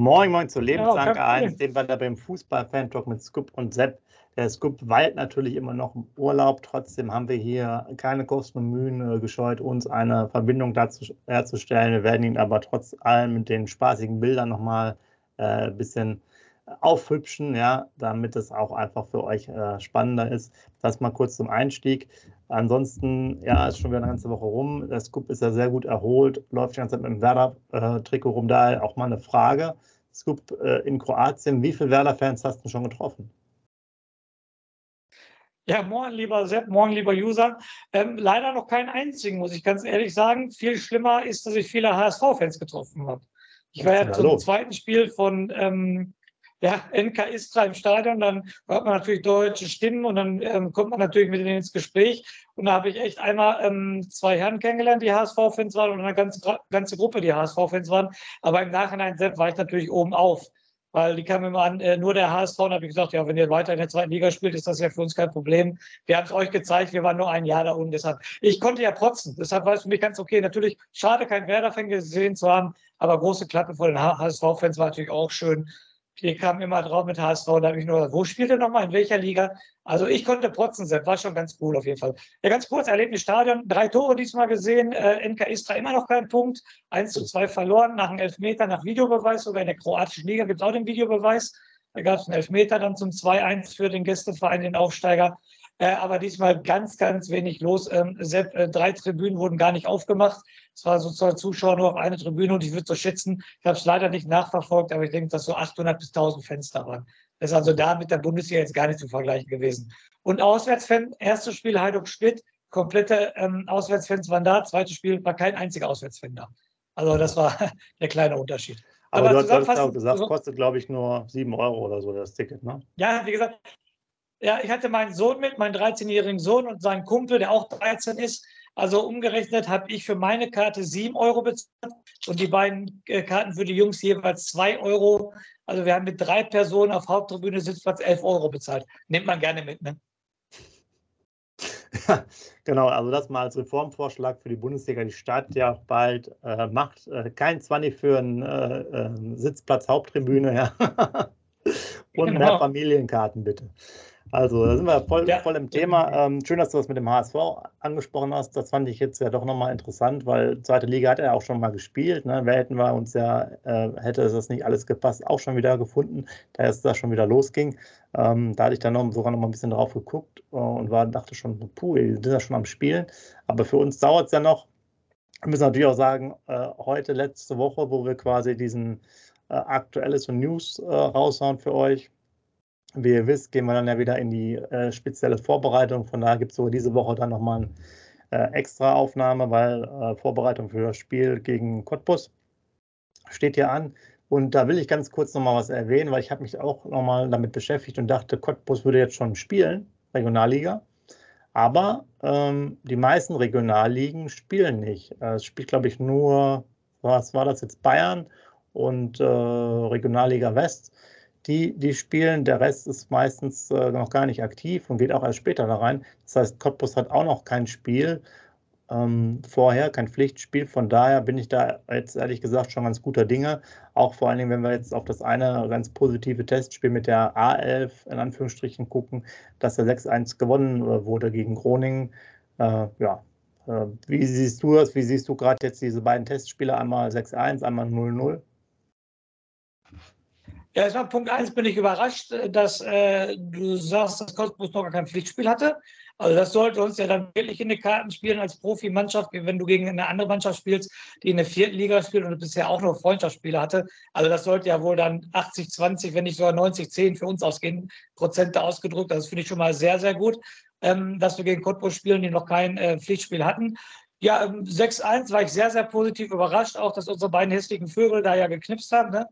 Moin, moin zur Lebensanker ja, 1, den wir da beim Fußball-Fan-Talk mit Scoop und Sepp. Der Scoop weilt natürlich immer noch im Urlaub. Trotzdem haben wir hier keine Kosten und Mühen äh, gescheut, uns eine Verbindung dazu herzustellen. Wir werden ihn aber trotz allem mit den spaßigen Bildern nochmal äh, ein bisschen aufhübschen, ja, damit es auch einfach für euch äh, spannender ist. Das mal kurz zum Einstieg. Ansonsten, ja, ist schon wieder eine ganze Woche rum. Der Scoop ist ja sehr gut erholt, läuft die ganze Zeit mit dem Werder-Trikot rum. Daher auch mal eine Frage. Scoop äh, in Kroatien, wie viele Werder-Fans hast du schon getroffen? Ja, morgen lieber Sepp, morgen lieber User. Ähm, leider noch keinen einzigen, muss ich ganz ehrlich sagen. Viel schlimmer ist, dass ich viele HSV-Fans getroffen habe. Ich war ja, ja zum zweiten Spiel von ähm, ja, NK Istra im Stadion, dann hört man natürlich deutsche Stimmen und dann ähm, kommt man natürlich mit denen ins Gespräch. Und da habe ich echt einmal ähm, zwei Herren kennengelernt, die HSV-Fans waren und eine ganze, ganze Gruppe, die HSV-Fans waren. Aber im Nachhinein selbst war ich natürlich oben auf, weil die kamen immer an, äh, nur der HSV. Und habe ich gesagt, ja, wenn ihr weiter in der zweiten Liga spielt, ist das ja für uns kein Problem. Wir haben es euch gezeigt, wir waren nur ein Jahr da unten. Deshalb, ich konnte ja protzen. Deshalb war es für mich ganz okay. Natürlich schade, kein Werder-Fan gesehen zu haben, aber große Klappe vor den HSV-Fans war natürlich auch schön die kamen immer drauf mit HSV. Da habe ich nur gesagt, wo spielt er nochmal, in welcher Liga? Also ich konnte protzen, Sepp, war schon ganz cool auf jeden Fall. Ja, ganz kurz, Erlebnisstadion, drei Tore diesmal gesehen, äh, NK Istra immer noch kein Punkt, 1 zu 2 verloren, nach einem Elfmeter, nach Videobeweis, sogar in der kroatischen Liga gibt es auch den Videobeweis. Da gab es einen Elfmeter dann zum 2-1 für den Gästeverein, den Aufsteiger. Äh, aber diesmal ganz, ganz wenig los. Ähm, Sepp, äh, drei Tribünen wurden gar nicht aufgemacht. Es war sozusagen Zuschauer nur auf eine Tribüne und ich würde so schätzen, ich habe es leider nicht nachverfolgt, aber ich denke, dass so 800 bis 1000 Fenster waren. Das ist also da mit der Bundesliga jetzt gar nicht zu vergleichen gewesen. Und Auswärtsfan, erstes Spiel Heiduk Schmidt, komplette ähm, Auswärtsfans waren da, zweites Spiel war kein einziger Auswärtsfan da. Also das war der kleine Unterschied. Aber, Aber du hast auch gesagt, kostet glaube ich nur 7 Euro oder so das Ticket, ne? Ja, wie gesagt, ja, ich hatte meinen Sohn mit, meinen 13-jährigen Sohn und seinen Kumpel, der auch 13 ist. Also umgerechnet habe ich für meine Karte 7 Euro bezahlt und die beiden äh, Karten für die Jungs jeweils 2 Euro. Also wir haben mit drei Personen auf Haupttribüne Sitzplatz 11 Euro bezahlt. Nimmt man gerne mit, ne? Ja, genau, also das mal als Reformvorschlag für die Bundesliga. Die Stadt ja bald äh, macht äh, kein 20 für einen äh, äh, Sitzplatz Haupttribüne, ja. Und genau. mehr Familienkarten bitte. Also, da sind wir voll, ja. voll im Thema. Ähm, schön, dass du das mit dem HSV angesprochen hast. Das fand ich jetzt ja doch nochmal interessant, weil zweite Liga hat er auch schon mal gespielt. Ne? Wer hätten wir uns ja, äh, hätte das nicht alles gepasst, auch schon wieder gefunden, da es da schon wieder losging. Ähm, da hatte ich dann noch, sogar noch mal ein bisschen drauf geguckt äh, und war, dachte schon, puh, die sind ja schon am Spielen. Aber für uns dauert es ja noch. Wir müssen natürlich auch sagen, äh, heute, letzte Woche, wo wir quasi diesen äh, Aktuelles und News äh, raushauen für euch wie ihr wisst, gehen wir dann ja wieder in die äh, spezielle Vorbereitung. Von daher gibt es sogar diese Woche dann nochmal eine äh, extra Aufnahme, weil äh, Vorbereitung für das Spiel gegen Cottbus steht hier an. Und da will ich ganz kurz nochmal was erwähnen, weil ich habe mich auch nochmal damit beschäftigt und dachte, Cottbus würde jetzt schon spielen, Regionalliga. Aber ähm, die meisten Regionalligen spielen nicht. Äh, es spielt, glaube ich, nur, was war das jetzt, Bayern und äh, Regionalliga West die, die spielen. Der Rest ist meistens äh, noch gar nicht aktiv und geht auch erst später da rein. Das heißt, Cottbus hat auch noch kein Spiel ähm, vorher, kein Pflichtspiel. Von daher bin ich da jetzt ehrlich gesagt schon ganz guter Dinge. Auch vor allen Dingen, wenn wir jetzt auf das eine ganz positive Testspiel mit der A11 in Anführungsstrichen gucken, dass der 6-1 gewonnen äh, wurde gegen Groningen. Äh, ja, äh, wie siehst du das? Wie siehst du gerade jetzt diese beiden Testspiele? Einmal 6-1, einmal 0-0? Ja, erstmal Punkt 1 bin ich überrascht, äh, dass äh, du sagst, dass Cottbus noch gar kein Pflichtspiel hatte. Also das sollte uns ja dann wirklich in die Karten spielen als Profimannschaft, wenn du gegen eine andere Mannschaft spielst, die in der vierten Liga spielt und bisher auch nur Freundschaftsspiele hatte. Also das sollte ja wohl dann 80, 20, wenn nicht sogar 90, 10 für uns ausgehen, Prozente ausgedrückt. Das finde ich schon mal sehr, sehr gut. ähm, dass wir gegen Cottbus spielen, die noch kein äh, Pflichtspiel hatten. Ja, 6-1 ähm, war ich sehr, sehr positiv überrascht, auch dass unsere beiden hässlichen Vögel da ja geknipst haben. Ne?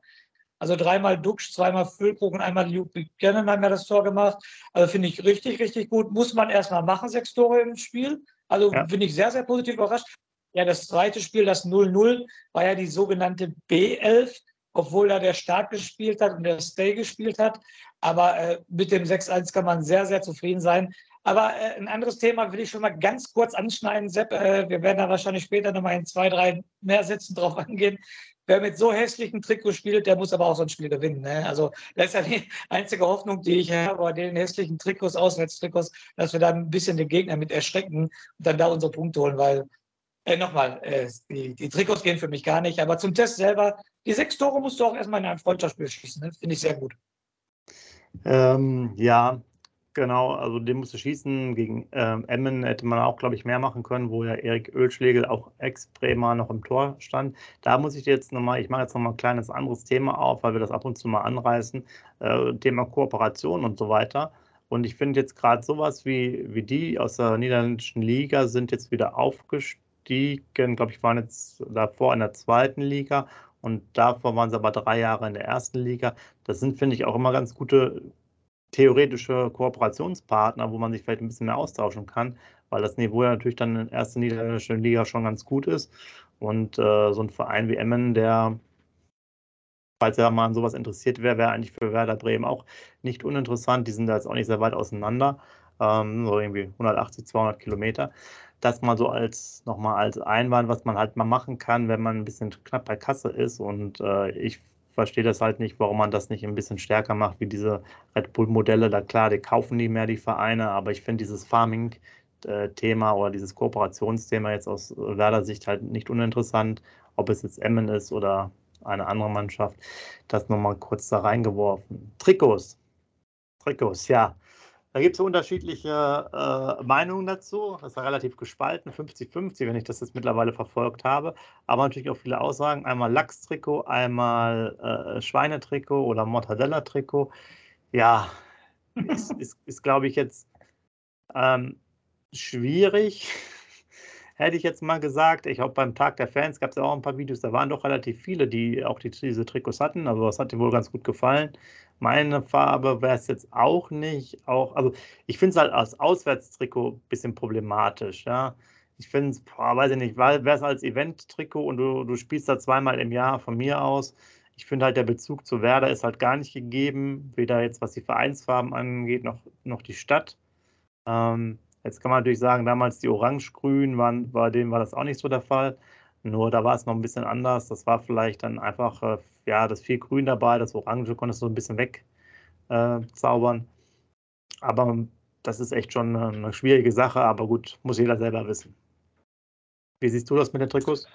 Also dreimal Duxch, zweimal Füllkrug und einmal Luke Buchanan haben ja das Tor gemacht. Also finde ich richtig, richtig gut. Muss man erstmal machen, sechs Tore im Spiel. Also ja. bin ich sehr, sehr positiv überrascht. Ja, das zweite Spiel, das 0-0, war ja die sogenannte B11, obwohl da der Stark gespielt hat und der Stay gespielt hat. Aber äh, mit dem 6-1 kann man sehr, sehr zufrieden sein. Aber äh, ein anderes Thema will ich schon mal ganz kurz anschneiden, Sepp. Äh, wir werden da wahrscheinlich später nochmal in zwei, drei mehr Sätzen drauf angehen. Wer mit so hässlichen Trikots spielt, der muss aber auch so ein Spiel gewinnen. Ne? Also das ist ja die einzige Hoffnung, die ich habe bei den hässlichen Trikots, Auswärtstrikots, dass wir da ein bisschen den Gegner mit erschrecken und dann da unsere Punkte holen, weil äh, nochmal, äh, die, die, Trikots gehen für mich gar nicht. Aber zum Test selber, die sechs Tore musst du auch erstmal in einem Freundschaftsspiel schießen. Ne? Finde ich sehr gut. Ähm, ja, genau. Also den musst du schießen. Gegen ähm, Emmen hätte man auch, glaube ich, mehr machen können, wo ja Erik Ölschlegel, auch Ex-Bremer, noch im Tor stand. Da muss ich jetzt nochmal, ich mache jetzt nochmal ein kleines anderes Thema auf, weil wir das ab und zu mal anreißen. Äh, Thema Kooperation und so weiter. Und ich finde jetzt gerade sowas wie, wie die aus der niederländischen Liga sind jetzt wieder aufgestiegen aufgestiegen, glaube ich, waren jetzt davor in der zweiten Liga und davor waren sie aber drei Jahre in der ersten Liga. Das sind, finde ich, auch immer ganz gute theoretische Kooperationspartner, wo man sich vielleicht ein bisschen mehr austauschen kann, weil das Niveau ja natürlich dann in der ersten niederländischen Liga schon ganz gut ist. Und äh, so ein Verein wie Emmen, der, falls er mal an sowas interessiert wäre, wäre eigentlich für Werder Bremen auch nicht uninteressant. Die sind da jetzt auch nicht sehr weit auseinander, ähm, so irgendwie 180, 200 Kilometer das mal so als nochmal als Einwand, was man halt mal machen kann, wenn man ein bisschen knapp bei Kasse ist. Und äh, ich verstehe das halt nicht, warum man das nicht ein bisschen stärker macht, wie diese Red Bull-Modelle. Da klar, die kaufen nie mehr die Vereine, aber ich finde dieses Farming-Thema oder dieses Kooperationsthema jetzt aus Werder Sicht halt nicht uninteressant, ob es jetzt Emmen ist oder eine andere Mannschaft. Das nochmal kurz da reingeworfen. Trikots. Trikots, ja. Da gibt es unterschiedliche äh, Meinungen dazu. Das ist relativ gespalten, 50-50, wenn ich das jetzt mittlerweile verfolgt habe. Aber natürlich auch viele Aussagen. Einmal Lachstrikot, einmal äh, Schweinetrikot oder Mortadella-Trikot. Ja, ist, ist, ist glaube ich, jetzt ähm, schwierig. Hätte ich jetzt mal gesagt. Ich glaube, beim Tag der Fans gab es ja auch ein paar Videos. Da waren doch relativ viele, die auch die, diese Trikots hatten. Also, das hat ihnen wohl ganz gut gefallen. Meine Farbe wäre es jetzt auch nicht. Auch, also ich finde es halt als Auswärtstrikot ein bisschen problematisch, ja. Ich finde es, weiß ich nicht, wäre es als Event-Trikot und du, du spielst da zweimal im Jahr von mir aus. Ich finde halt, der Bezug zu Werder ist halt gar nicht gegeben, weder jetzt was die Vereinsfarben angeht, noch, noch die Stadt. Ähm, jetzt kann man natürlich sagen, damals die Orange-Grün waren, bei denen war das auch nicht so der Fall. Nur da war es noch ein bisschen anders. Das war vielleicht dann einfach, äh, ja, das viel Grün dabei, das Orange konntest du so ein bisschen wegzaubern. Äh, aber das ist echt schon eine schwierige Sache, aber gut, muss jeder selber wissen. Wie siehst du das mit den Trikots?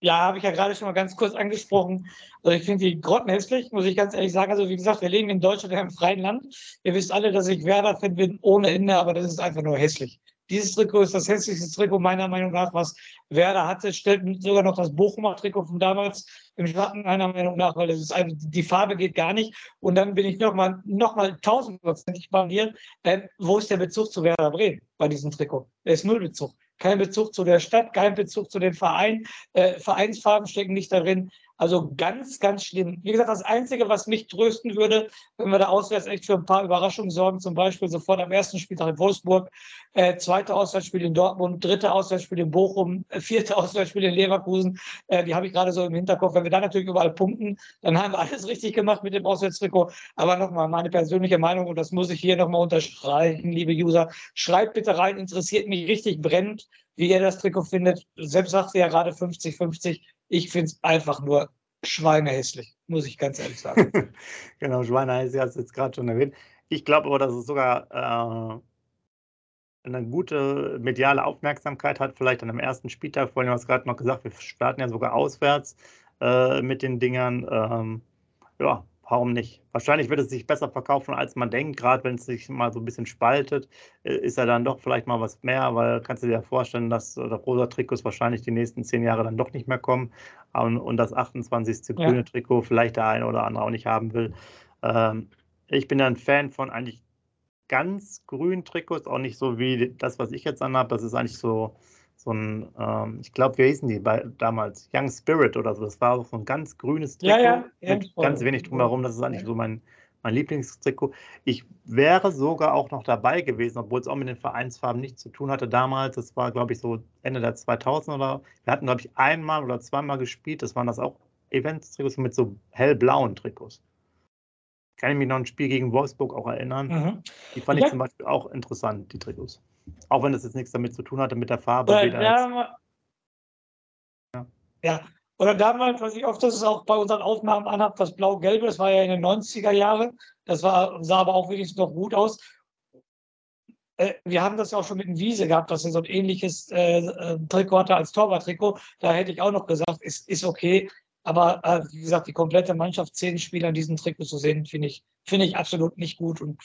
Ja, habe ich ja gerade schon mal ganz kurz angesprochen. Also ich finde die grottenhässlich, muss ich ganz ehrlich sagen. Also wie gesagt, wir leben in Deutschland in einem freien Land. Ihr wisst alle, dass ich Werder-Fan bin ohne Ende, aber das ist einfach nur hässlich. Dieses Trikot ist das hässlichste Trikot meiner Meinung nach, was Werder hatte. Stellt sogar noch das Bochumer Trikot von damals im Schatten meiner Meinung nach, weil das ist einfach, die Farbe geht gar nicht. Und dann bin ich nochmal noch mal tausendprozentig bei dir. Äh, wo ist der Bezug zu Werder Bremen bei diesem Trikot? Der ist null Bezug. Kein Bezug zu der Stadt, kein Bezug zu den Vereinen. Äh, Vereinsfarben stecken nicht darin. Also ganz, ganz schlimm. Wie gesagt, das Einzige, was mich trösten würde, wenn wir da auswärts echt für ein paar Überraschungen sorgen, zum Beispiel sofort am ersten Spieltag in Wolfsburg, äh, zweite Auswärtsspiel in Dortmund, dritte Auswärtsspiel in Bochum, äh, vierte Auswärtsspiel in Leverkusen, äh, die habe ich gerade so im Hinterkopf. Wenn wir da natürlich überall punkten, dann haben wir alles richtig gemacht mit dem Auswärtstrikot. Aber nochmal, meine persönliche Meinung, und das muss ich hier nochmal unterstreichen, liebe User, schreibt bitte rein, interessiert mich richtig brennend, wie ihr das Trikot findet. Selbst sagt ihr ja gerade 50-50. Ich finde es einfach nur schweinehässlich, muss ich ganz ehrlich sagen. genau, schweinehässlich hast du jetzt gerade schon erwähnt. Ich glaube aber, dass es sogar äh, eine gute mediale Aufmerksamkeit hat, vielleicht an dem ersten Spieltag. Vorhin hast du gerade noch gesagt, wir starten ja sogar auswärts äh, mit den Dingern. Ähm, ja, warum nicht? Wahrscheinlich wird es sich besser verkaufen, als man denkt. Gerade wenn es sich mal so ein bisschen spaltet, äh, ist ja dann doch vielleicht mal was mehr, weil kannst du dir ja vorstellen, dass der rosa Trikots wahrscheinlich die nächsten zehn Jahre dann doch nicht mehr kommen und, und das 28. Ja. grüne Trikot vielleicht der eine oder andere auch nicht haben will. Ähm, ich bin ja ein Fan von eigentlich ganz grünen Trikots, auch nicht so wie das, was ich jetzt anhabe. Das ist eigentlich so, so ein, ähm, ich glaube, wie hießen die bei, damals? Young Spirit oder so. Das war so ein ganz grünes Trikot ja, ja, mit ganz wenig drumherum. Das ist eigentlich so mein, mein Lieblingstrikot. Ich wäre sogar auch noch dabei gewesen, obwohl es auch mit den Vereinsfarben nichts zu tun hatte damals. Das war, glaube ich, so Ende der 2000 oder wir hatten, glaube ich, einmal oder zweimal gespielt. Das waren das auch Events-Trikots mit so hellblauen Trikots. Kann ich mich noch ein Spiel gegen Wolfsburg auch erinnern. Mhm. Die fand ja. ich zum Beispiel auch interessant, die Trikots. Auch wenn das jetzt nichts damit zu tun hatte, mit der Farbe. Oder, ja, ja. ja, oder damals, was ich oft das ist auch bei unseren Aufnahmen anhabe, das Blau-Gelbe, das war ja in den 90er Jahren. Das war, sah aber auch wenigstens noch gut aus. Äh, wir haben das ja auch schon mit dem Wiese gehabt, dass er so ein ähnliches äh, äh, Trikot hatte als Torwarttrikot. Da hätte ich auch noch gesagt, ist, ist okay. Aber äh, wie gesagt, die komplette Mannschaft, zehn Spieler in diesem Trikot zu sehen, finde ich, finde ich absolut nicht gut. Und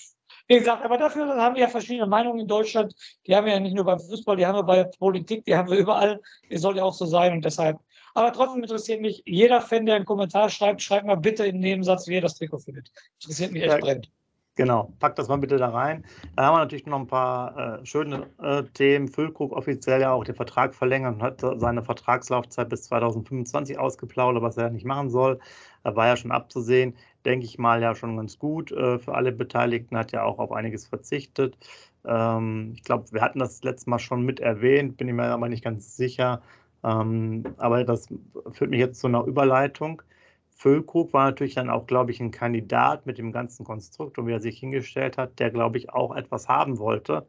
wie gesagt, aber dafür haben wir ja verschiedene Meinungen in Deutschland. Die haben wir ja nicht nur beim Fußball, die haben wir bei Politik, die haben wir überall. Die soll ja auch so sein. Und deshalb aber trotzdem interessiert mich jeder Fan, der einen Kommentar schreibt, schreibt mal bitte im Nebensatz, wie er das Trikot findet. Interessiert mich echt ja, brennend. Genau, packt das mal bitte da rein. Dann haben wir natürlich noch ein paar äh, schöne äh, Themen. Füllkrug offiziell ja auch den Vertrag verlängert und hat seine Vertragslaufzeit bis 2025 ausgeplaudert, was er nicht machen soll. Da war ja schon abzusehen. Denke ich mal ja schon ganz gut äh, für alle Beteiligten. Hat ja auch auf einiges verzichtet. Ähm, ich glaube, wir hatten das letzte Mal schon mit erwähnt, bin ich mir aber nicht ganz sicher. Ähm, aber das führt mich jetzt zu einer Überleitung. Füllkrug war natürlich dann auch, glaube ich, ein Kandidat mit dem ganzen Konstrukt und wie er sich hingestellt hat, der, glaube ich, auch etwas haben wollte,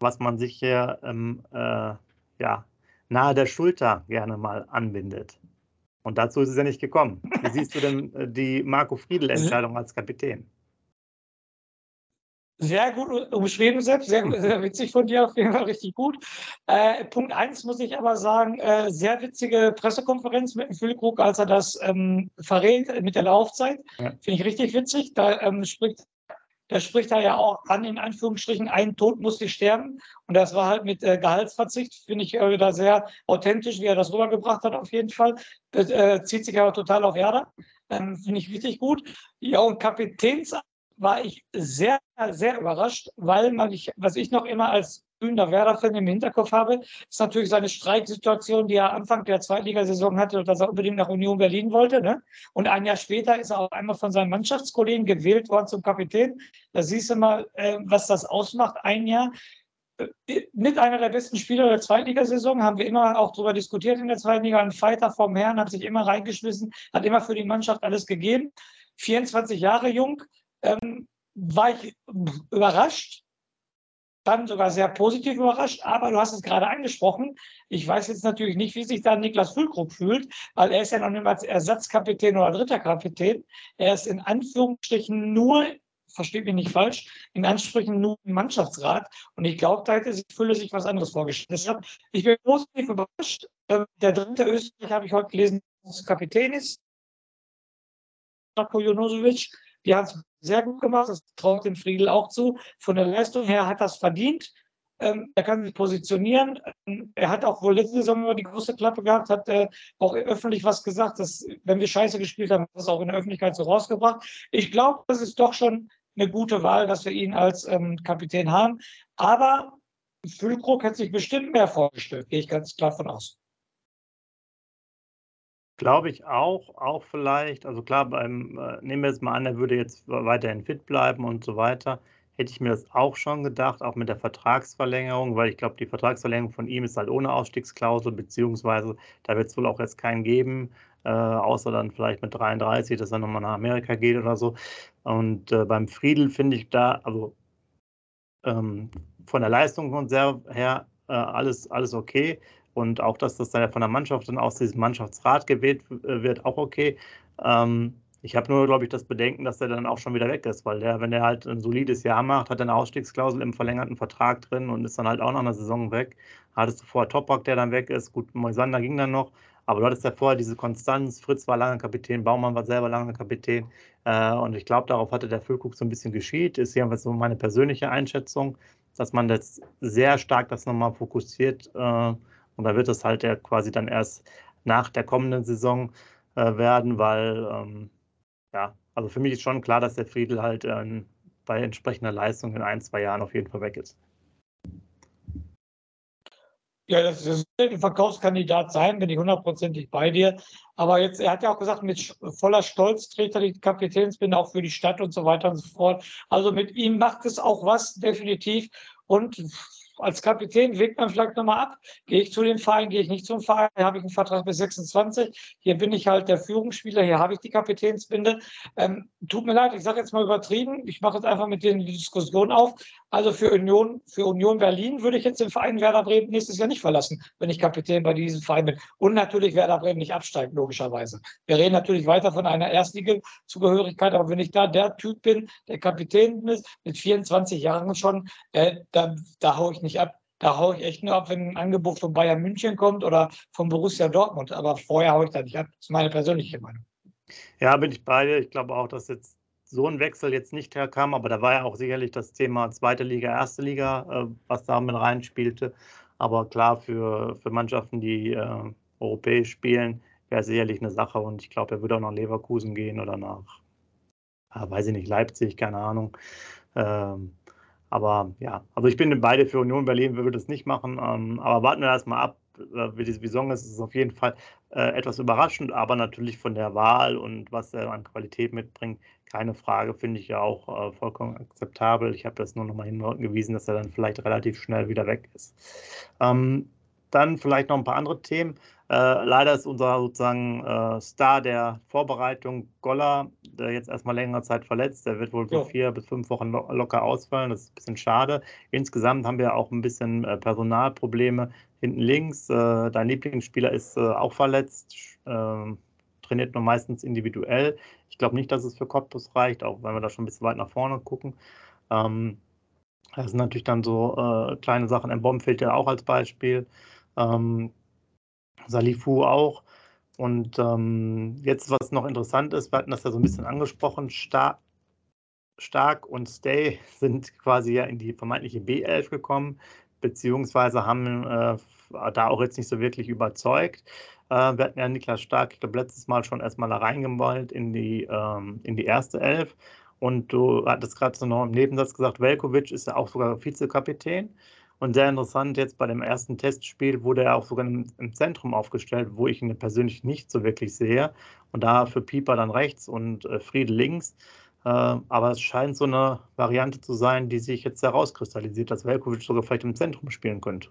was man sich hier ähm, äh, ja, nahe der Schulter gerne mal anbindet. Und dazu ist es ja nicht gekommen. Wie siehst du denn äh, die Marco Friedl-Entscheidung als Kapitän? Sehr gut umschrieben, selbst. Sehr, sehr witzig von dir, auf jeden Fall richtig gut. Äh, Punkt eins muss ich aber sagen, äh, sehr witzige Pressekonferenz mit dem Füllkrug, als er das ähm, verrät mit der Laufzeit. Ja. Finde ich richtig witzig. Da ähm, spricht da spricht er ja auch an, in Anführungsstrichen, ein Tod musste sterben. Und das war halt mit äh, Gehaltsverzicht, finde ich äh, da sehr authentisch, wie er das rübergebracht hat, auf jeden Fall. Das, äh, zieht sich aber total auf Herder. Ähm, finde ich richtig gut. Ja, und Kapitäns war ich sehr, sehr überrascht, weil man ich, was ich noch immer als grüner Werder-Fan im Hinterkopf habe, ist natürlich seine Streiksituation, die er Anfang der Zweitligasaison hatte, dass er unbedingt nach Union Berlin wollte. Ne? Und ein Jahr später ist er auch einmal von seinen Mannschaftskollegen gewählt worden zum Kapitän. Da siehst du mal, äh, was das ausmacht. Ein Jahr äh, mit einer der besten Spieler der Zweitligasaison, haben wir immer auch darüber diskutiert in der zweiten Liga. Ein Fighter vom Herrn hat sich immer reingeschmissen, hat immer für die Mannschaft alles gegeben. 24 Jahre jung, ähm, war ich überrascht, dann sogar sehr positiv überrascht. Aber du hast es gerade angesprochen. Ich weiß jetzt natürlich nicht, wie sich da Niklas Füllkrug fühlt, weil er ist ja noch nicht als Ersatzkapitän oder dritter Kapitän. Er ist in Anführungsstrichen nur, versteht mich nicht falsch, in Anführungsstrichen nur im Mannschaftsrat. Und ich glaube, da hätte sich Fülle sich was anderes vorgestellt. Deshalb, ich bin positiv überrascht. Ähm, der dritte Österreicher habe ich heute gelesen, dass Kapitän ist. Marko Jonosovic. Die haben es sehr gut gemacht, das traut dem Friedel auch zu. Von der Leistung her hat das verdient. Ähm, er kann sich positionieren. Ähm, er hat auch wohl letzte Saison über die große Klappe gehabt, hat äh, auch öffentlich was gesagt, dass wenn wir Scheiße gespielt haben, das auch in der Öffentlichkeit so rausgebracht. Ich glaube, das ist doch schon eine gute Wahl, dass wir ihn als ähm, Kapitän haben. Aber Füllkrug hat sich bestimmt mehr vorgestellt, gehe ich ganz klar von aus. Glaube ich auch, auch vielleicht. Also klar, beim, äh, nehmen wir jetzt mal an, er würde jetzt weiterhin fit bleiben und so weiter. Hätte ich mir das auch schon gedacht, auch mit der Vertragsverlängerung, weil ich glaube, die Vertragsverlängerung von ihm ist halt ohne Ausstiegsklausel, beziehungsweise da wird es wohl auch jetzt keinen geben, äh, außer dann vielleicht mit 33, dass er nochmal nach Amerika geht oder so. Und äh, beim Friedel finde ich da, also ähm, von der Leistung her äh, alles, alles okay. Und auch, dass das dann von der Mannschaft dann aus diesem Mannschaftsrat gewählt äh, wird, auch okay. Ähm, ich habe nur, glaube ich, das Bedenken, dass er dann auch schon wieder weg ist, weil der, wenn der halt ein solides Jahr macht, hat er eine Ausstiegsklausel im verlängerten Vertrag drin und ist dann halt auch nach einer Saison weg. Hattest du vorher Toprak, der dann weg ist. Gut, Moisander ging dann noch, aber du hattest ja vorher diese Konstanz. Fritz war lange Kapitän, Baumann war selber lange Kapitän. Äh, und ich glaube, darauf hatte der Füllkrug so ein bisschen geschielt. Ist jedenfalls so meine persönliche Einschätzung, dass man das sehr stark das nochmal fokussiert. Äh, und da wird es halt ja quasi dann erst nach der kommenden Saison äh, werden, weil, ähm, ja, also für mich ist schon klar, dass der Friedel halt äh, bei entsprechender Leistung in ein, zwei Jahren auf jeden Fall weg ist. Ja, das, wird ein Verkaufskandidat sein, bin ich hundertprozentig bei dir. Aber jetzt, er hat ja auch gesagt, mit voller Stolz trägt er die Kapitänsbinde auch für die Stadt und so weiter und so fort. Also mit ihm macht es auch was, definitiv. Und als Kapitän wägt man vielleicht nochmal ab. Gehe ich zu dem Verein, gehe ich nicht zum Verein, habe ich einen Vertrag bis 26. Hier bin ich halt der Führungsspieler, hier habe ich die Kapitänsbinde. Ähm, tut mir leid, ich sage jetzt mal übertrieben. Ich mache jetzt einfach mit denen die Diskussion auf. Also für Union, für Union Berlin würde ich jetzt den Verein Werder Bremen nächstes Jahr nicht verlassen, wenn ich Kapitän bei diesem Verein bin. Und natürlich Werder Bremen nicht absteigt, logischerweise. Wir reden natürlich weiter von einer Erstligazugehörigkeit, aber wenn ich da der Typ bin, der Kapitän ist, mit 24 Jahren schon, äh, da, da haue ich nicht nicht ab. Da haue ich echt nur ab, wenn ein Angebot von Bayern München kommt oder von Borussia Dortmund. Aber vorher haue ich da nicht ab. Das ist meine persönliche Meinung. Ja, bin ich bei dir. Ich glaube auch, dass jetzt so ein Wechsel jetzt nicht herkam, aber da war ja auch sicherlich das Thema zweite Liga, erste Liga, äh, was da mit reinspielte. Aber klar, für, für Mannschaften, die äh, europäisch spielen, wäre sicherlich eine Sache. Und ich glaube, er würde auch nach Leverkusen gehen oder nach, äh, weiß ich nicht, Leipzig, keine Ahnung. Ähm, aber ja, also ich bin beide für Union Berlin, wir würden es nicht machen. Ähm, aber warten wir erstmal ab, äh, wie die Saison ist. Es ist auf jeden Fall äh, etwas überraschend, aber natürlich von der Wahl und was er an Qualität mitbringt, keine Frage, finde ich ja auch äh, vollkommen akzeptabel. Ich habe das nur nochmal hingewiesen, dass er dann vielleicht relativ schnell wieder weg ist. Ähm, dann vielleicht noch ein paar andere Themen. Äh, leider ist unser sozusagen äh, Star der Vorbereitung Goller, der jetzt erstmal längere Zeit verletzt. Der wird wohl so vier bis fünf Wochen lo locker ausfallen. Das ist ein bisschen schade. Insgesamt haben wir auch ein bisschen äh, Personalprobleme hinten links. Äh, dein Lieblingsspieler ist äh, auch verletzt, ähm, trainiert nur meistens individuell. Ich glaube nicht, dass es für Cottbus reicht, auch wenn wir da schon ein bisschen weit nach vorne gucken. Ähm, das sind natürlich dann so äh, kleine Sachen. Ein Bomb fehlt ja auch als Beispiel. Ähm, Salifu auch. Und ähm, jetzt, was noch interessant ist, wir hatten das ja so ein bisschen angesprochen, Star Stark und Stay sind quasi ja in die vermeintliche B11 gekommen, beziehungsweise haben äh, da auch jetzt nicht so wirklich überzeugt. Äh, wir hatten ja Niklas Stark, ich glaube, letztes Mal schon erstmal da reingemollt in die, ähm, in die erste Elf. Und du hattest gerade so noch im Nebensatz gesagt, Velkovic ist ja auch sogar Vizekapitän. Und sehr interessant, jetzt bei dem ersten Testspiel wurde er auch sogar im, Zentrum aufgestellt, wo ich ihn persönlich nicht so wirklich sehe. Und da für Pieper dann rechts und äh, Friede links. Äh, aber es scheint so eine Variante zu sein, die sich jetzt herauskristallisiert, dass Velkovic sogar vielleicht im Zentrum spielen könnte.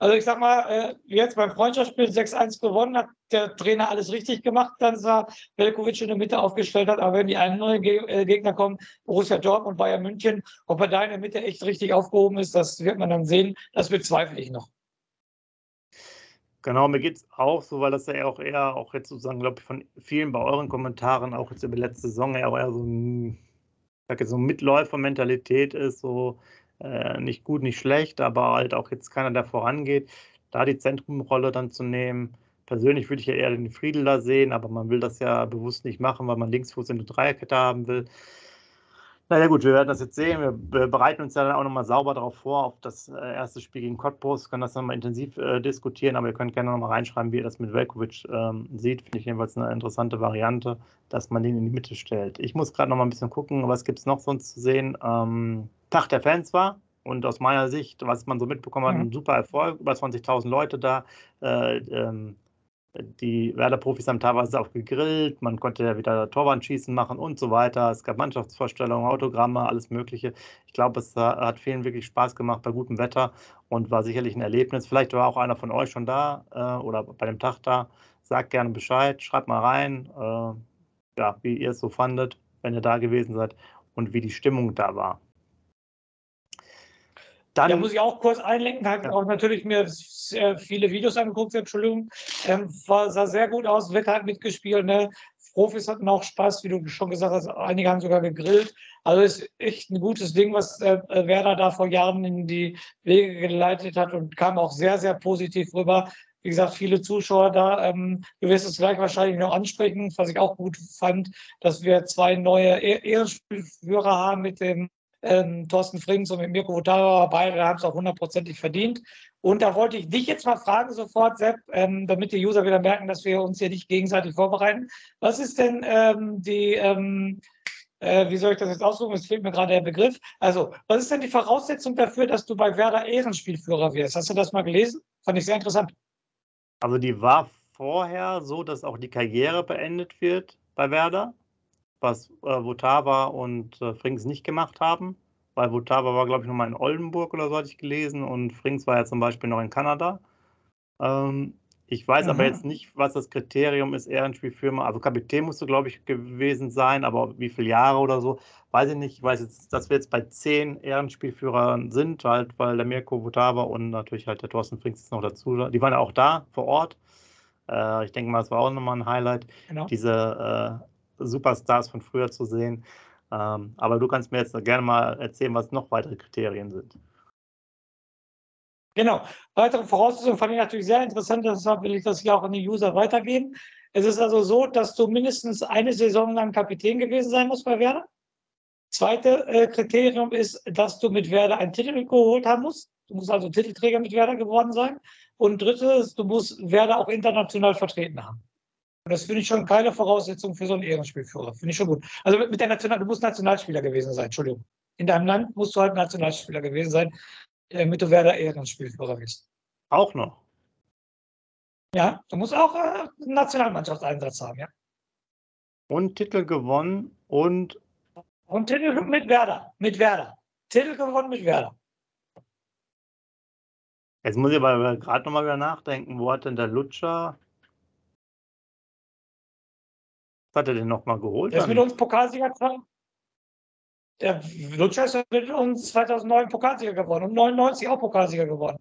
Also ich sag mal, äh, jetzt beim Freundschaftsspiel 6-1 gewonnen, hat der Trainer alles richtig gemacht, dann sah Velkovic in der Mitte aufgestellt hat. Aber wenn die einen neuen äh, Gegner kommen, Borussia Dortmund, Bayern München, ob er da in der Mitte echt richtig aufgehoben ist, das wird man dann sehen. Das bezweifle ich noch. Genau, mir geht es auch so, weil das ja auch eher, auch jetzt sozusagen, glaube ich, von vielen bei euren Kommentaren, auch jetzt über die letzte Saison, eher, eher so ein, so Mitläufer-Mentalität ist, so äh, nicht gut, nicht schlecht, aber halt auch jetzt keiner, der vorangeht, da die Zentrumrolle dann zu nehmen. Persönlich würde ich ja eher den Friedel da sehen, aber man will das ja bewusst nicht machen, weil man Linksfuß in der Dreierkette haben will. Naja gut, wir werden das jetzt sehen. Wir bereiten uns ja dann auch nochmal sauber darauf vor, auf das äh, erste Spiel gegen Cottbus, können das nochmal intensiv äh, diskutieren, aber ihr könnt gerne nochmal reinschreiben, wie ihr das mit Velkovic ähm, sieht. Finde ich jedenfalls eine interessante Variante, dass man den in die Mitte stellt. Ich muss gerade nochmal ein bisschen gucken, was gibt es noch sonst zu sehen. Ähm, Tag der Fans war. Und aus meiner Sicht, was man so mitbekommen hat, ein super Erfolg, über 20.000 Leute da. Äh, ähm, die Werder-Profis haben teilweise auch gegrillt, man konnte ja wieder Torwandschießen machen und so weiter. Es gab Mannschaftsvorstellungen, Autogramme, alles Mögliche. Ich glaube, es hat vielen wirklich Spaß gemacht bei gutem Wetter und war sicherlich ein Erlebnis. Vielleicht war auch einer von euch schon da äh, oder bei dem Tag da. Sagt gerne Bescheid, schreibt mal rein, äh, ja, wie ihr es so fandet, wenn ihr da gewesen seid und wie die Stimmung da war. Dann, da muss ich auch kurz einlenken, habe ja. auch natürlich mir viele Videos angeguckt, Entschuldigung. Ähm, war, sah sehr gut aus, Wetter hat mitgespielt. Ne? Profis hatten auch Spaß, wie du schon gesagt hast. Einige haben sogar gegrillt. Also ist echt ein gutes Ding, was äh, Werder da vor Jahren in die Wege geleitet hat und kam auch sehr, sehr positiv rüber. Wie gesagt, viele Zuschauer da. Ähm, du wirst es gleich wahrscheinlich noch ansprechen, was ich auch gut fand, dass wir zwei neue Ehrenspielführer haben mit dem ähm, Thorsten Frings und mit Mirko Votara, beide haben es auch hundertprozentig verdient. Und da wollte ich dich jetzt mal fragen sofort, Sepp, ähm, damit die User wieder merken, dass wir uns hier nicht gegenseitig vorbereiten. Was ist denn ähm, die, ähm, äh, wie soll ich das jetzt aussuchen? Es fehlt mir gerade der Begriff. Also, was ist denn die Voraussetzung dafür, dass du bei Werder Ehrenspielführer wirst? Hast du das mal gelesen? Fand ich sehr interessant. Also, die war vorher so, dass auch die Karriere beendet wird bei Werder, was äh, Votava und äh, Frings nicht gemacht haben. Weil Votava war, glaube ich, nochmal in Oldenburg oder so, hatte ich gelesen. Und Frings war ja zum Beispiel noch in Kanada. Ähm, ich weiß mhm. aber jetzt nicht, was das Kriterium ist, Ehrenspielfirma. Also Kapitän musst du, glaube ich, gewesen sein, aber wie viele Jahre oder so, weiß ich nicht. Ich weiß jetzt, dass wir jetzt bei zehn Ehrenspielführern sind, halt, weil der Mirko Votava und natürlich halt der Thorsten Frings ist noch dazu. Die waren ja auch da vor Ort. Äh, ich denke mal, es war auch nochmal ein Highlight, genau. diese äh, Superstars von früher zu sehen. Ähm, aber du kannst mir jetzt gerne mal erzählen, was noch weitere Kriterien sind. Genau. Weitere Voraussetzungen fand ich natürlich sehr interessant, deshalb will ich das hier auch an die User weitergeben. Es ist also so, dass du mindestens eine Saison lang Kapitän gewesen sein musst bei Werder. Zweite äh, Kriterium ist, dass du mit Werder einen Titel geholt haben musst. Du musst also Titelträger mit Werder geworden sein. Und drittes, du musst Werder auch international vertreten haben. Und das finde ich schon keine Voraussetzung für so einen Ehrenspielführer. Finde ich schon gut. Also mit, mit der National, du musst Nationalspieler gewesen sein, Entschuldigung. In deinem Land musst du halt Nationalspieler gewesen sein damit du Werder Ehrenspielführer bist. Auch noch? Ja, du musst auch äh, einen Nationalmannschaftseinsatz haben, ja. Und Titel gewonnen und. Und Titel mit Werder. Mit Werder. Titel gewonnen mit Werder. Jetzt muss ich aber gerade nochmal wieder nachdenken. Wo hat denn der Lutscher. Was hat er denn nochmal geholt? Der ist mit uns Pokalsieger der Lutscher ist mit uns 2009 Pokalsieger geworden und 99 auch Pokalsieger geworden.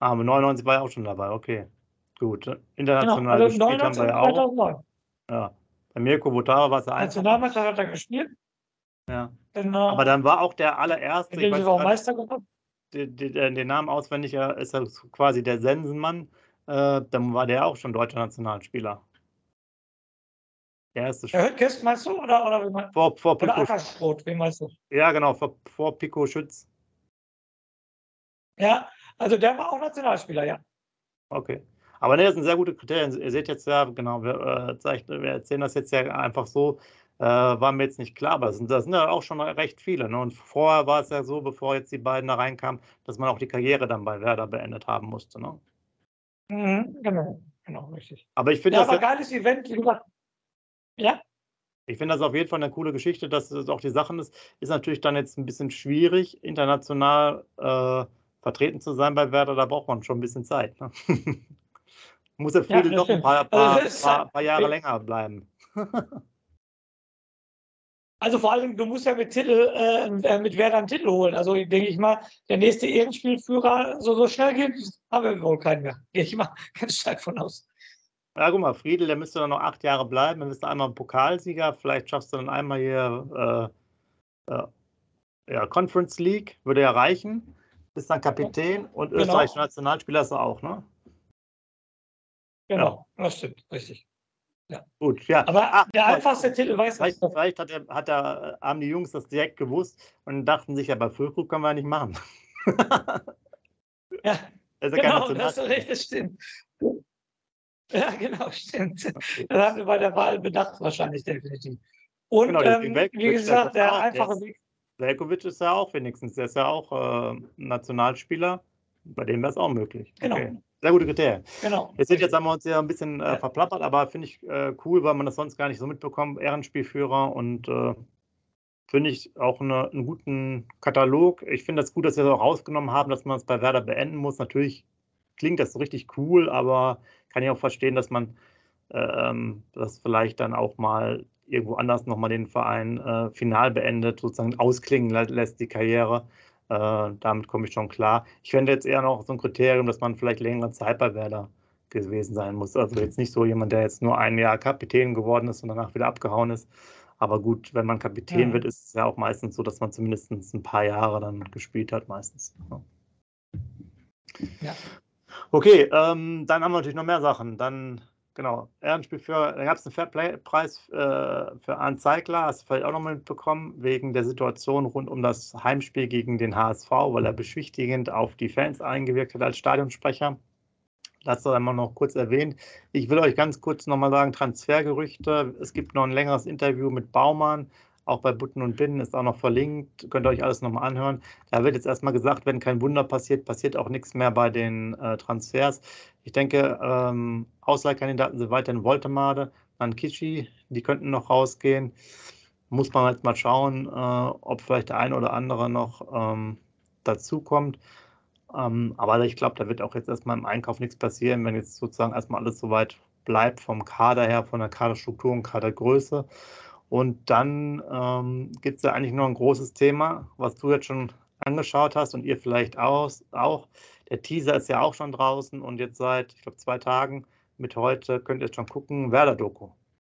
Ah, mit 99 war er auch schon dabei, okay. Gut. International genau, also gespielt haben wir ja auch. 2009. Ja. Bei Mirko Butara war es der Einzige. Nationalmannschaft hat er gespielt. Ja. Genau. Aber dann war auch der allererste. Den ich auch Meister geworden. Den, den, den, Namen auswendig ist er quasi der Sensenmann. Äh, dann war der auch schon deutscher Nationalspieler. Der erste Der Höttges meinst du? Oder, oder, wie meinst, vor, vor oder Ackerschrot, wen meinst du? Ja, genau, vor, vor Pico Schütz. Ja, also der war auch Nationalspieler, ja. Okay. Aber ne, das sind sehr gute Kriterien. Ihr seht jetzt ja, genau, wir, äh, wir erzählen das jetzt ja einfach so, äh, war mir jetzt nicht klar, aber das sind, das sind ja auch schon recht viele. Ne? Und vorher war es ja so, bevor jetzt die beiden da reinkamen, dass man auch die Karriere dann bei Werder beendet haben musste. Ne? Mhm, genau, genau, richtig. Aber ich finde ja, das. Aber geiles Event, wie gesagt, ja. Ich finde das auf jeden Fall eine coole Geschichte, dass das auch die Sachen ist. Ist natürlich dann jetzt ein bisschen schwierig, international äh, vertreten zu sein bei Werder. Da braucht man schon ein bisschen Zeit. Ne? Muss der Friedel ja, doch ein paar, paar, also paar, paar Jahre länger bleiben. Also vor allem, du musst ja mit Titel, äh, mit Werder einen Titel holen. Also denke ich mal, der nächste Ehrenspielführer, so, so schnell geht, haben wir wohl keinen mehr. Gehe ich mal ganz stark von aus. Ja, guck mal, Friedel, der müsste dann noch acht Jahre bleiben. Dann bist du einmal Pokalsieger. Vielleicht schaffst du dann einmal hier äh, äh, ja, Conference League, würde ja reichen. Bist dann Kapitän und genau. österreichischer Nationalspieler ist er auch, ne? Genau, ja. das stimmt, richtig. Ja. Gut, ja. Aber Ach, der einfachste Titel weiß Vielleicht, vielleicht hat, er, hat er, haben die Jungs das direkt gewusst und dachten sich, ja, bei Füllkrug können wir ja nicht machen. ja, das genau, das, das stimmt. Ja, genau, stimmt. Das haben wir bei der Wahl bedacht, wahrscheinlich definitiv. Und genau, ähm, wie gesagt, der einfache Weg. Velkovic ist ja auch wenigstens, der ist ja auch äh, Nationalspieler. Bei dem wäre es auch möglich. Genau. Okay. Sehr gute Kriterien. Genau. Jetzt, sind, jetzt haben wir uns ja ein bisschen äh, verplappert, aber finde ich äh, cool, weil man das sonst gar nicht so mitbekommt. Ehrenspielführer und äh, finde ich auch eine, einen guten Katalog. Ich finde das gut, dass wir das auch rausgenommen haben, dass man es bei Werder beenden muss. Natürlich klingt das so richtig cool, aber kann ich auch verstehen, dass man ähm, das vielleicht dann auch mal irgendwo anders nochmal den Verein äh, final beendet, sozusagen ausklingen lässt die Karriere. Äh, damit komme ich schon klar. Ich fände jetzt eher noch so ein Kriterium, dass man vielleicht längere Zeit bei Werder gewesen sein muss. Also jetzt nicht so jemand, der jetzt nur ein Jahr Kapitän geworden ist und danach wieder abgehauen ist. Aber gut, wenn man Kapitän ja. wird, ist es ja auch meistens so, dass man zumindest ein paar Jahre dann gespielt hat, meistens. Ja. Okay, ähm, dann haben wir natürlich noch mehr Sachen. Dann, genau, Ehrenspiel für, da gab es einen Fairplay-Preis äh, für Arndt Zeigler, hast du vielleicht auch noch mal mitbekommen, wegen der Situation rund um das Heimspiel gegen den HSV, weil er beschwichtigend auf die Fans eingewirkt hat als Stadionsprecher. das ist einmal noch kurz erwähnt. Ich will euch ganz kurz nochmal sagen, Transfergerüchte. Es gibt noch ein längeres Interview mit Baumann, auch bei Butten und Binnen ist auch noch verlinkt. Könnt ihr euch alles nochmal anhören. Da wird jetzt erstmal gesagt, wenn kein Wunder passiert, passiert auch nichts mehr bei den äh, Transfers. Ich denke, ähm, Ausleihkandidaten sind weiterhin Voltemade, dann Kishi, die könnten noch rausgehen. Muss man jetzt mal schauen, äh, ob vielleicht der eine oder andere noch ähm, dazukommt. Ähm, aber ich glaube, da wird auch jetzt erstmal im Einkauf nichts passieren, wenn jetzt sozusagen erstmal alles soweit bleibt vom Kader her, von der Kaderstruktur und Kadergröße. Und dann ähm, gibt es ja eigentlich noch ein großes Thema, was du jetzt schon angeschaut hast und ihr vielleicht auch, auch. Der Teaser ist ja auch schon draußen und jetzt seit, ich glaube, zwei Tagen mit heute könnt ihr jetzt schon gucken, Werder-Doku.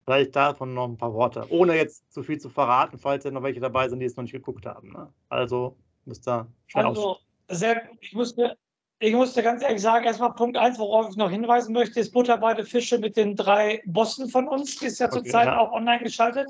Vielleicht davon noch ein paar Worte, ohne jetzt zu viel zu verraten, falls ja noch welche dabei sind, die es noch nicht geguckt haben. Ne? Also müsst ihr schnell also, sehr, ich musste, ich musste ganz ehrlich sagen, erstmal Punkt eins, worauf ich noch hinweisen möchte, ist Butter bei der Fische mit den drei Bossen von uns. Die ist ja okay, zurzeit ja. auch online geschaltet.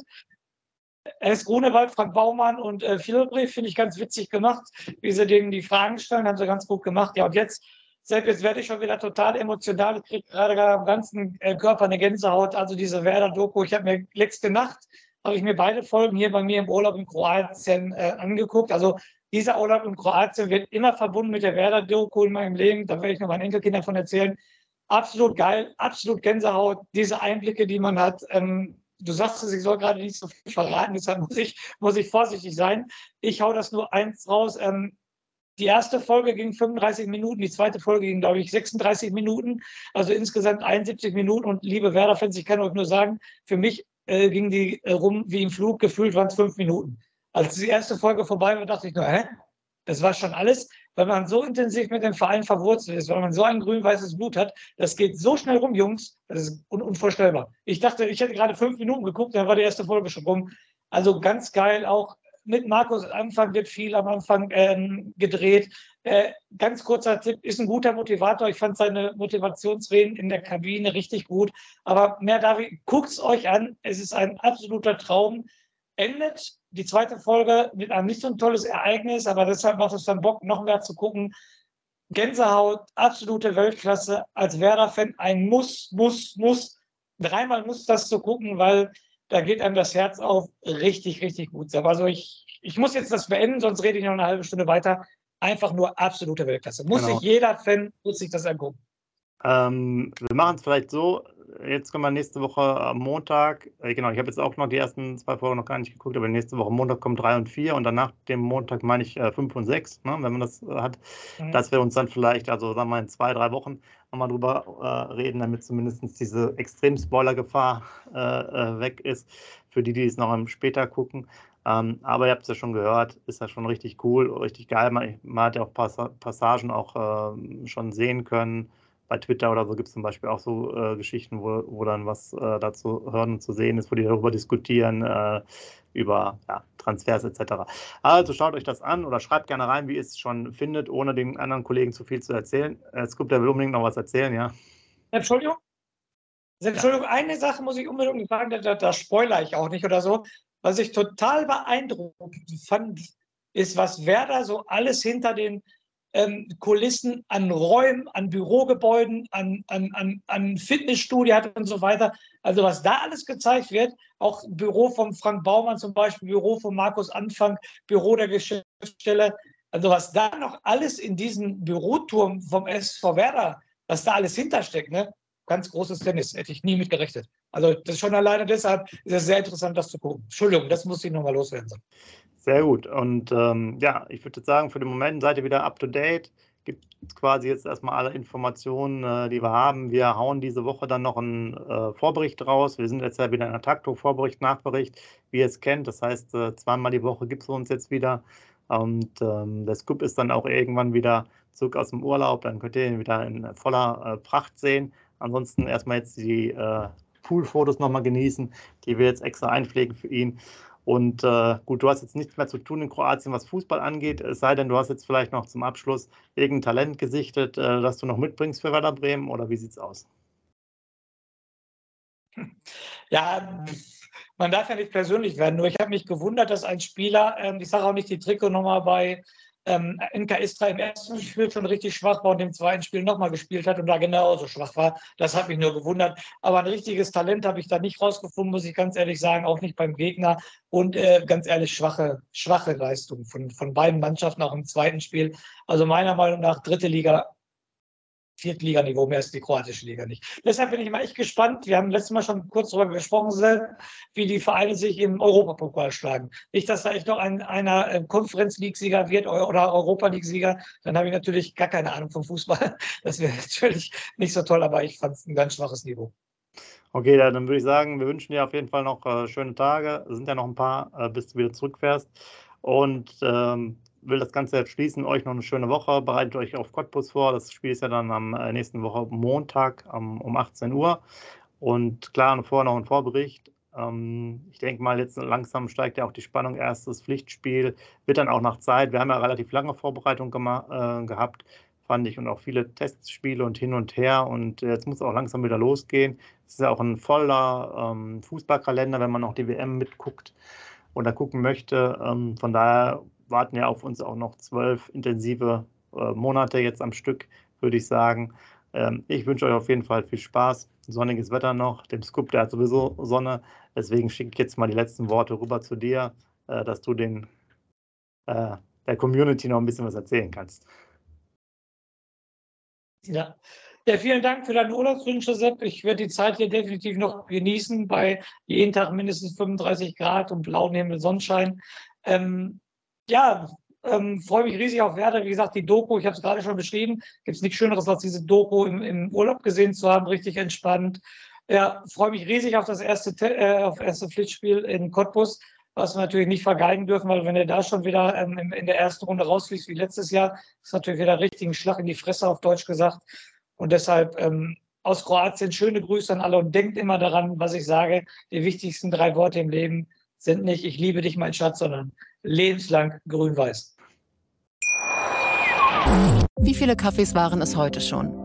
Er ist Grunewald, Frank Baumann und äh, Philbrief, finde ich ganz witzig gemacht, wie sie denen die Fragen stellen, haben sie ganz gut gemacht. Ja, und jetzt, selbst jetzt werde ich schon wieder total emotional, ich kriege gerade am ganzen äh, Körper eine Gänsehaut, also diese Werder-Doku. Ich habe mir letzte Nacht, habe ich mir beide Folgen hier bei mir im Urlaub in Kroatien äh, angeguckt. Also dieser Urlaub in Kroatien wird immer verbunden mit der Werder-Doku in meinem Leben. Da werde ich noch meinen Enkelkindern davon erzählen. Absolut geil, absolut Gänsehaut. Diese Einblicke, die man hat. Ähm, du sagst es, ich soll gerade nicht so viel verraten, deshalb muss ich, muss ich vorsichtig sein. Ich hau das nur eins raus. Ähm, die erste Folge ging 35 Minuten, die zweite Folge ging, glaube ich, 36 Minuten, also insgesamt 71 Minuten. Und liebe Werder-Fans, ich kann euch nur sagen, für mich äh, ging die äh, rum wie im Flug, gefühlt waren es fünf Minuten. Als die erste Folge vorbei war, dachte ich nur, hä? Das war schon alles, weil man so intensiv mit dem Verein verwurzelt ist, weil man so ein grün-weißes Blut hat. Das geht so schnell rum, Jungs. Das ist un unvorstellbar. Ich dachte, ich hätte gerade fünf Minuten geguckt, dann war die erste Folge schon rum. Also ganz geil, auch mit Markus am Anfang wird viel am Anfang ähm, gedreht. Äh, ganz kurzer Tipp, ist ein guter Motivator. Ich fand seine Motivationsreden in der Kabine richtig gut. Aber mehr David, guckt es euch an. Es ist ein absoluter Traum endet die zweite Folge mit einem nicht so ein tolles Ereignis, aber deshalb macht es dann Bock, noch mehr zu gucken. Gänsehaut, absolute Weltklasse. Als Werder-Fan ein Muss, Muss, Muss. Dreimal muss das zu gucken, weil da geht einem das Herz auf. Richtig, richtig gut. Also ich, ich muss jetzt das beenden, sonst rede ich noch eine halbe Stunde weiter. Einfach nur absolute Weltklasse. Muss genau. sich jeder Fan, muss sich das angucken. Ähm, wir machen es vielleicht so, jetzt kommen wir nächste Woche am Montag. Äh, genau, ich habe jetzt auch noch die ersten zwei Folgen noch gar nicht geguckt, aber nächste Woche Montag kommen drei und vier und danach dem Montag meine ich äh, fünf und sechs, ne, wenn man das äh, hat, mhm. dass wir uns dann vielleicht, also sagen wir in zwei, drei Wochen nochmal drüber äh, reden, damit zumindest diese extrem Spoiler-Gefahr äh, äh, weg ist, für die, die es noch später gucken. Ähm, aber ihr habt es ja schon gehört, ist ja schon richtig cool, richtig geil. Man, man hat ja auch Passagen auch ähm, schon sehen können bei Twitter oder so gibt es zum Beispiel auch so äh, Geschichten, wo, wo dann was äh, dazu hören und zu sehen ist, wo die darüber diskutieren, äh, über ja, Transfers etc. Also schaut euch das an oder schreibt gerne rein, wie ihr es schon findet, ohne den anderen Kollegen zu viel zu erzählen. Äh, Scoop, der will unbedingt noch was erzählen, ja. Entschuldigung? Entschuldigung, ja. eine Sache muss ich unbedingt sagen, da, da spoilere ich auch nicht oder so. Was ich total beeindruckend fand, ist, was Werder so alles hinter den ähm, Kulissen an Räumen, an Bürogebäuden, an, an, an, an Fitnessstudio hat und so weiter. Also was da alles gezeigt wird, auch Büro von Frank Baumann zum Beispiel, Büro von Markus Anfang, Büro der Geschäftsstelle. Also was da noch alles in diesem Büroturm vom SV Werder, was da alles hintersteckt, ne? ganz großes Tennis, hätte ich nie mit gerechnet. Also das ist schon alleine deshalb ist es sehr interessant, das zu gucken. Entschuldigung, das muss ich nochmal loswerden. Sehr gut. Und ähm, ja, ich würde sagen, für den Moment seid ihr wieder up to date. Gibt quasi jetzt erstmal alle Informationen, äh, die wir haben. Wir hauen diese Woche dann noch einen äh, Vorbericht raus. Wir sind jetzt ja wieder in der Takto, Vorbericht, Nachbericht, wie ihr es kennt. Das heißt, äh, zweimal die Woche gibt es uns jetzt wieder. Und ähm, der Scoop ist dann auch irgendwann wieder zurück aus dem Urlaub. Dann könnt ihr ihn wieder in voller äh, Pracht sehen. Ansonsten erstmal jetzt die äh, Poolfotos nochmal genießen, die wir jetzt extra einpflegen für ihn. Und äh, gut, du hast jetzt nichts mehr zu tun in Kroatien, was Fußball angeht, es sei denn, du hast jetzt vielleicht noch zum Abschluss irgendein Talent gesichtet, äh, das du noch mitbringst für Werder Bremen oder wie sieht es aus? Ja, man darf ja nicht persönlich werden, nur ich habe mich gewundert, dass ein Spieler, ähm, ich sage auch nicht die Trikotnummer bei ähm, NK Istra im ersten Spiel schon richtig schwach war und im zweiten Spiel nochmal gespielt hat und da genauso schwach war. Das hat mich nur gewundert. Aber ein richtiges Talent habe ich da nicht rausgefunden, muss ich ganz ehrlich sagen, auch nicht beim Gegner. Und äh, ganz ehrlich, schwache, schwache Leistung von, von beiden Mannschaften auch im zweiten Spiel. Also meiner Meinung nach dritte Liga Viertliganiveau mehr ist die kroatische Liga nicht. Deshalb bin ich mal echt gespannt. Wir haben letztes Mal schon kurz darüber gesprochen, wie die Vereine sich im Europapokal schlagen. Nicht, dass da echt noch ein, einer äh, Conference League-Sieger wird oder Europa League-Sieger. Dann habe ich natürlich gar keine Ahnung vom Fußball. Das wäre natürlich nicht so toll, aber ich fand es ein ganz schwaches Niveau. Okay, dann würde ich sagen, wir wünschen dir auf jeden Fall noch äh, schöne Tage. Es sind ja noch ein paar, äh, bis du wieder zurückfährst. Und ähm, will das Ganze jetzt schließen. Euch noch eine schöne Woche. Bereitet euch auf Cottbus vor. Das Spiel ist ja dann am äh, nächsten Woche Montag um 18 Uhr. Und klar, vorher noch ein Vorbericht. Ähm, ich denke mal, jetzt langsam steigt ja auch die Spannung. Erstes Pflichtspiel wird dann auch nach Zeit. Wir haben ja relativ lange Vorbereitung äh, gehabt, fand ich, und auch viele Testspiele und hin und her. Und jetzt muss es auch langsam wieder losgehen. Es ist ja auch ein voller ähm, Fußballkalender, wenn man noch die WM mitguckt oder gucken möchte. Ähm, von daher warten ja auf uns auch noch zwölf intensive äh, Monate jetzt am Stück, würde ich sagen. Ähm, ich wünsche euch auf jeden Fall viel Spaß. Sonniges Wetter noch. Dem Scoop, der hat sowieso Sonne. Deswegen schicke ich jetzt mal die letzten Worte rüber zu dir, äh, dass du den, äh, der Community noch ein bisschen was erzählen kannst. Ja. Ja, vielen Dank für deine Urlaubswünsche, Sepp. Ich werde die Zeit hier definitiv noch genießen bei jeden Tag mindestens 35 Grad und blauen Himmel, Sonnenschein. Ähm, ja, ähm, freue mich riesig auf Werder. Wie gesagt, die Doku, ich habe es gerade schon beschrieben, gibt es nichts Schöneres, als diese Doku im, im, Urlaub gesehen zu haben, richtig entspannt. Ja, freue mich riesig auf das erste, äh, auf erste Pflichtspiel in Cottbus, was wir natürlich nicht vergeigen dürfen, weil wenn er da schon wieder ähm, in der ersten Runde rausfliegt wie letztes Jahr, ist natürlich wieder richtig ein Schlag in die Fresse, auf Deutsch gesagt. Und deshalb ähm, aus Kroatien schöne Grüße an alle und denkt immer daran, was ich sage. Die wichtigsten drei Worte im Leben sind nicht, ich liebe dich, mein Schatz, sondern lebenslang grün-weiß. Wie viele Kaffees waren es heute schon?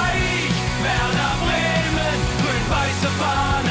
fun.